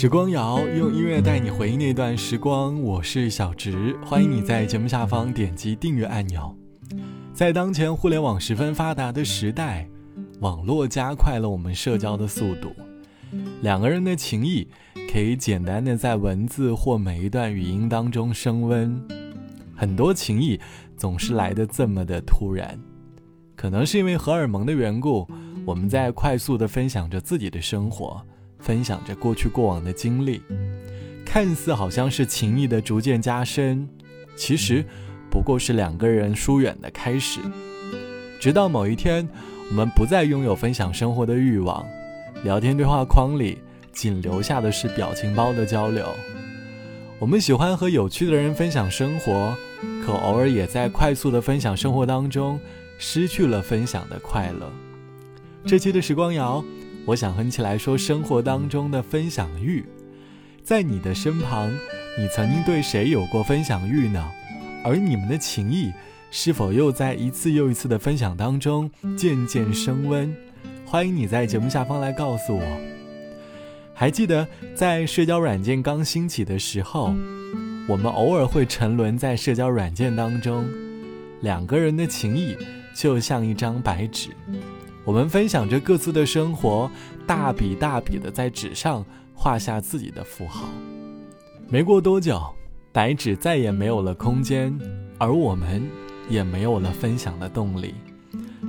时光谣用音乐带你回忆那段时光，我是小植，欢迎你在节目下方点击订阅按钮。在当前互联网十分发达的时代，网络加快了我们社交的速度，两个人的情谊可以简单的在文字或每一段语音当中升温。很多情谊总是来的这么的突然，可能是因为荷尔蒙的缘故，我们在快速的分享着自己的生活。分享着过去过往的经历，看似好像是情谊的逐渐加深，其实不过是两个人疏远的开始。直到某一天，我们不再拥有分享生活的欲望，聊天对话框里仅留下的是表情包的交流。我们喜欢和有趣的人分享生活，可偶尔也在快速的分享生活当中失去了分享的快乐。这期的时光谣。我想和你起来说生活当中的分享欲，在你的身旁，你曾经对谁有过分享欲呢？而你们的情谊是否又在一次又一次的分享当中渐渐升温？欢迎你在节目下方来告诉我。还记得在社交软件刚兴起的时候，我们偶尔会沉沦在社交软件当中，两个人的情谊就像一张白纸。我们分享着各自的生活，大笔大笔的在纸上画下自己的符号。没过多久，白纸再也没有了空间，而我们也没有了分享的动力。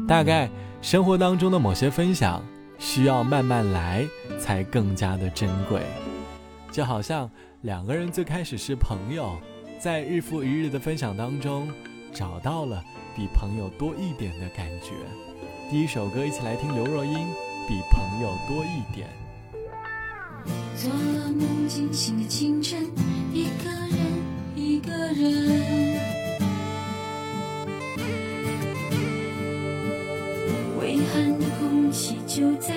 大概生活当中的某些分享，需要慢慢来，才更加的珍贵。就好像两个人最开始是朋友，在日复一日的分享当中，找到了比朋友多一点的感觉。第一首歌，一起来听刘若英《比朋友多一点》。做了梦惊醒的清晨，一个人，一个人，微寒的空气就在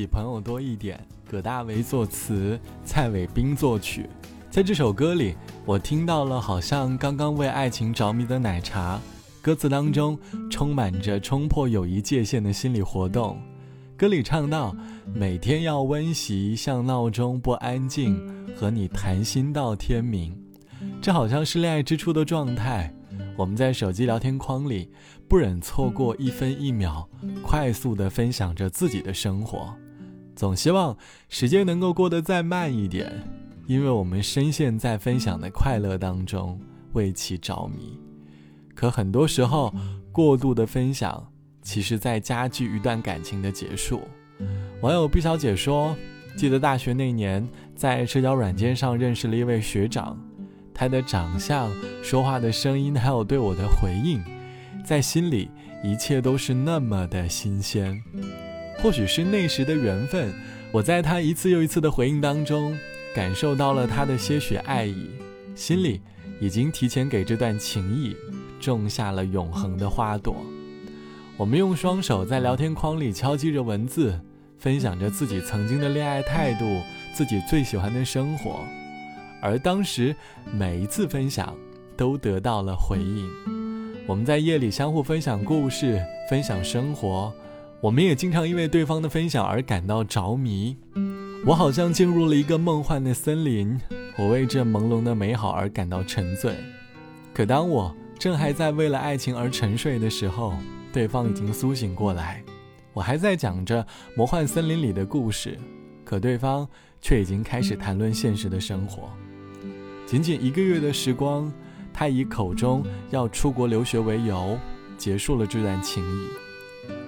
比朋友多一点，葛大为作词，蔡伟斌作曲。在这首歌里，我听到了好像刚刚为爱情着迷的奶茶。歌词当中充满着冲破友谊界限的心理活动。歌里唱到：“每天要温习，像闹钟不安静，和你谈心到天明。”这好像是恋爱之初的状态。我们在手机聊天框里，不忍错过一分一秒，快速的分享着自己的生活，总希望时间能够过得再慢一点，因为我们深陷在分享的快乐当中，为其着迷。可很多时候，过度的分享，其实在加剧一段感情的结束。网友毕小姐说：“记得大学那年，在社交软件上认识了一位学长。”他的长相、说话的声音，还有对我的回应，在心里一切都是那么的新鲜。或许是那时的缘分，我在他一次又一次的回应当中，感受到了他的些许爱意，心里已经提前给这段情谊种下了永恒的花朵。我们用双手在聊天框里敲击着文字，分享着自己曾经的恋爱态度，自己最喜欢的生活。而当时每一次分享都得到了回应，我们在夜里相互分享故事，分享生活，我们也经常因为对方的分享而感到着迷。我好像进入了一个梦幻的森林，我为这朦胧的美好而感到沉醉。可当我正还在为了爱情而沉睡的时候，对方已经苏醒过来，我还在讲着魔幻森林里的故事，可对方却已经开始谈论现实的生活。仅仅一个月的时光，他以口中要出国留学为由，结束了这段情谊。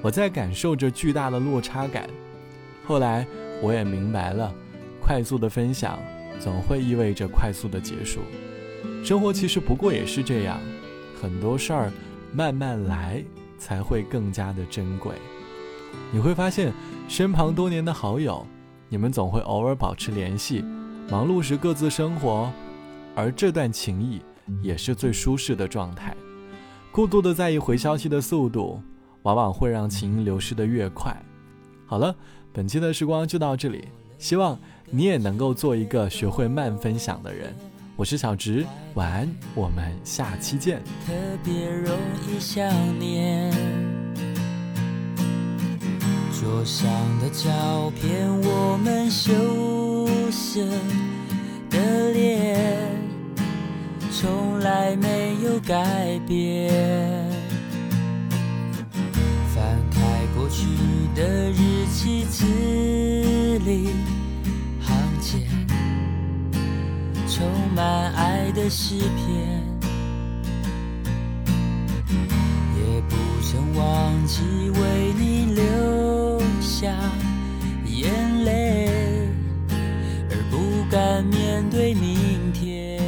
我在感受着巨大的落差感。后来我也明白了，快速的分享总会意味着快速的结束。生活其实不过也是这样，很多事儿慢慢来才会更加的珍贵。你会发现，身旁多年的好友，你们总会偶尔保持联系，忙碌时各自生活。而这段情谊也是最舒适的状态。过度的在意回消息的速度，往往会让情流失的越快。好了，本期的时光就到这里，希望你也能够做一个学会慢分享的人。我是小植，晚安，我们下期见。特别容易想念桌上的照片，我们羞涩的脸。从来没有改变。的日记，字里行间充满爱的诗篇，也不曾忘记为你留下眼泪，而不敢面对明天。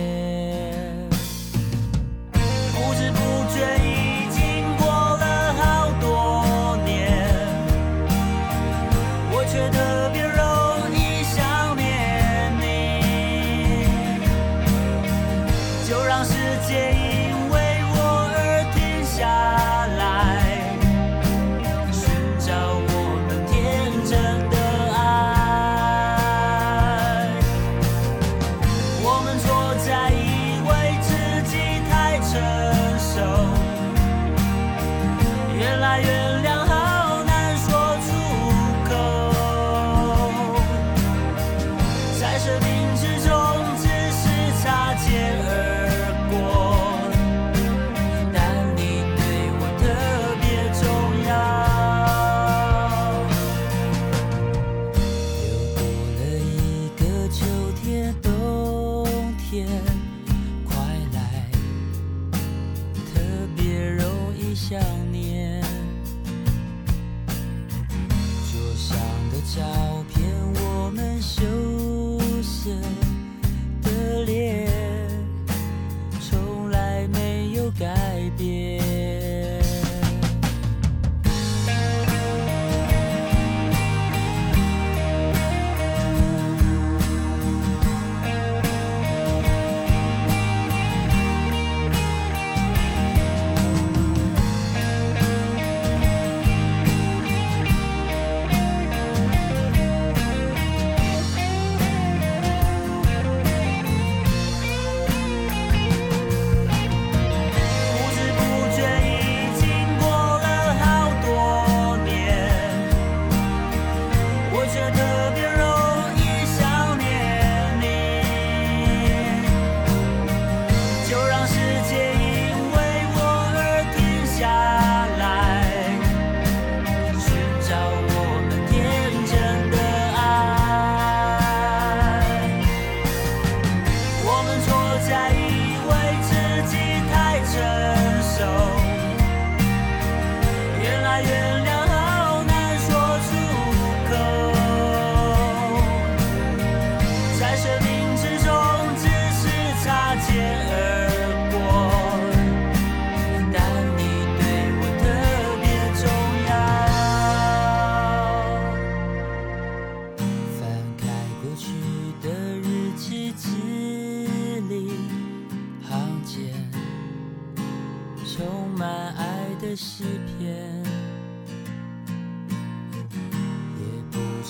想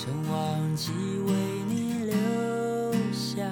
曾忘记为你留下